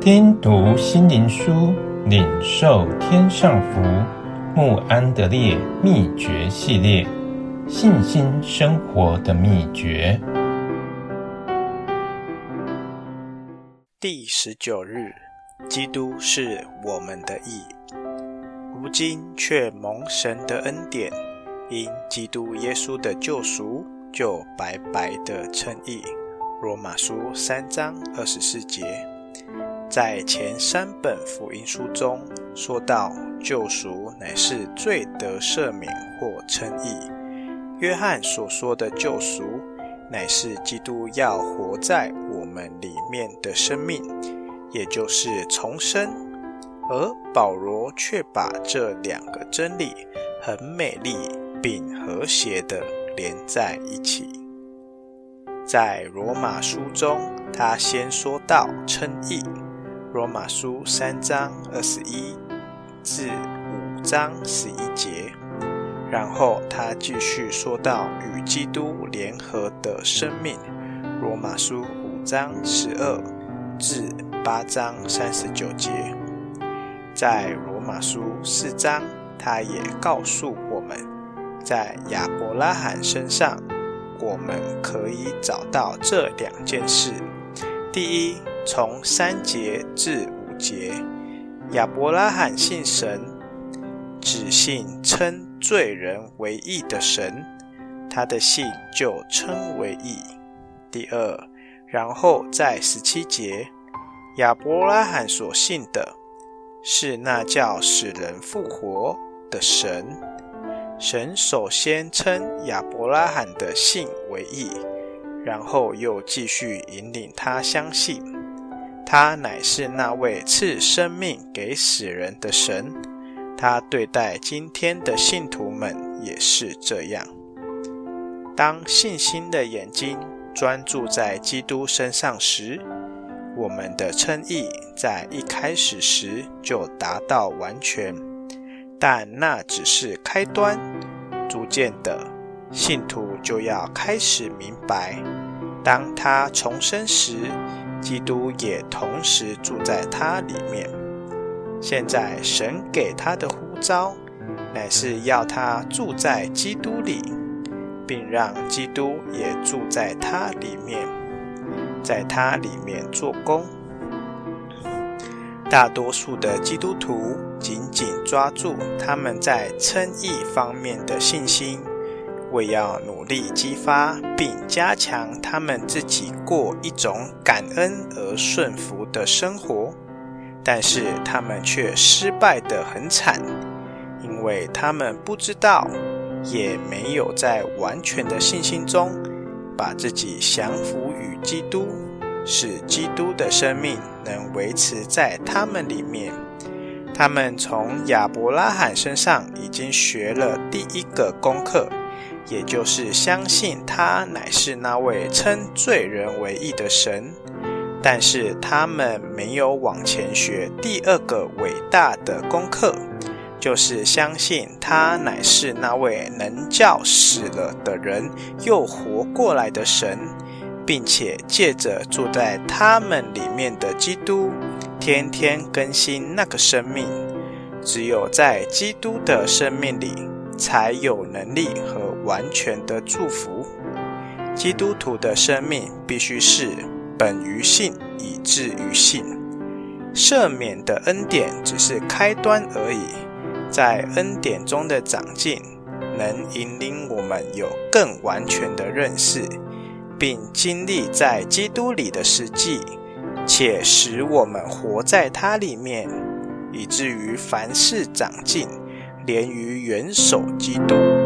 听读心灵书，领受天上福。慕安德烈秘诀系列：信心生活的秘诀。第十九日，基督是我们的义，如今却蒙神的恩典，因基督耶稣的救赎，就白白的称义。罗马书三章二十四节，在前三本福音书中说到，救赎乃是罪得赦免或称义。约翰所说的救赎，乃是基督要活在我们里面的生命，也就是重生。而保罗却把这两个真理很美丽并和谐地连在一起。在罗马书中，他先说到称义，罗马书三章二十一至五章十一节，然后他继续说到与基督联合的生命，罗马书五章十二至八章三十九节，在罗马书四章，他也告诉我们，在亚伯拉罕身上。我们可以找到这两件事：第一，从三节至五节，亚伯拉罕信神，只信称罪人为义的神，他的信就称为义。第二，然后在十七节，亚伯拉罕所信的是那叫使人复活的神。神首先称亚伯拉罕的信为义，然后又继续引领他相信，他乃是那位赐生命给死人的神。他对待今天的信徒们也是这样。当信心的眼睛专注在基督身上时，我们的称义在一开始时就达到完全。但那只是开端，逐渐的，信徒就要开始明白，当他重生时，基督也同时住在他里面。现在神给他的呼召，乃是要他住在基督里，并让基督也住在他里面，在他里面做工。大多数的基督徒紧紧抓住他们在称义方面的信心，为要努力激发并加强他们自己过一种感恩而顺服的生活，但是他们却失败得很惨，因为他们不知道，也没有在完全的信心中把自己降服于基督。使基督的生命能维持在他们里面。他们从亚伯拉罕身上已经学了第一个功课，也就是相信他乃是那位称罪人为义的神。但是他们没有往前学第二个伟大的功课，就是相信他乃是那位能叫死了的人又活过来的神。并且借着住在他们里面的基督，天天更新那个生命。只有在基督的生命里，才有能力和完全的祝福。基督徒的生命必须是本于信，以至于信。赦免的恩典只是开端而已，在恩典中的长进，能引领我们有更完全的认识。并经历在基督里的实际，且使我们活在它里面，以至于凡事长进，连于元首基督。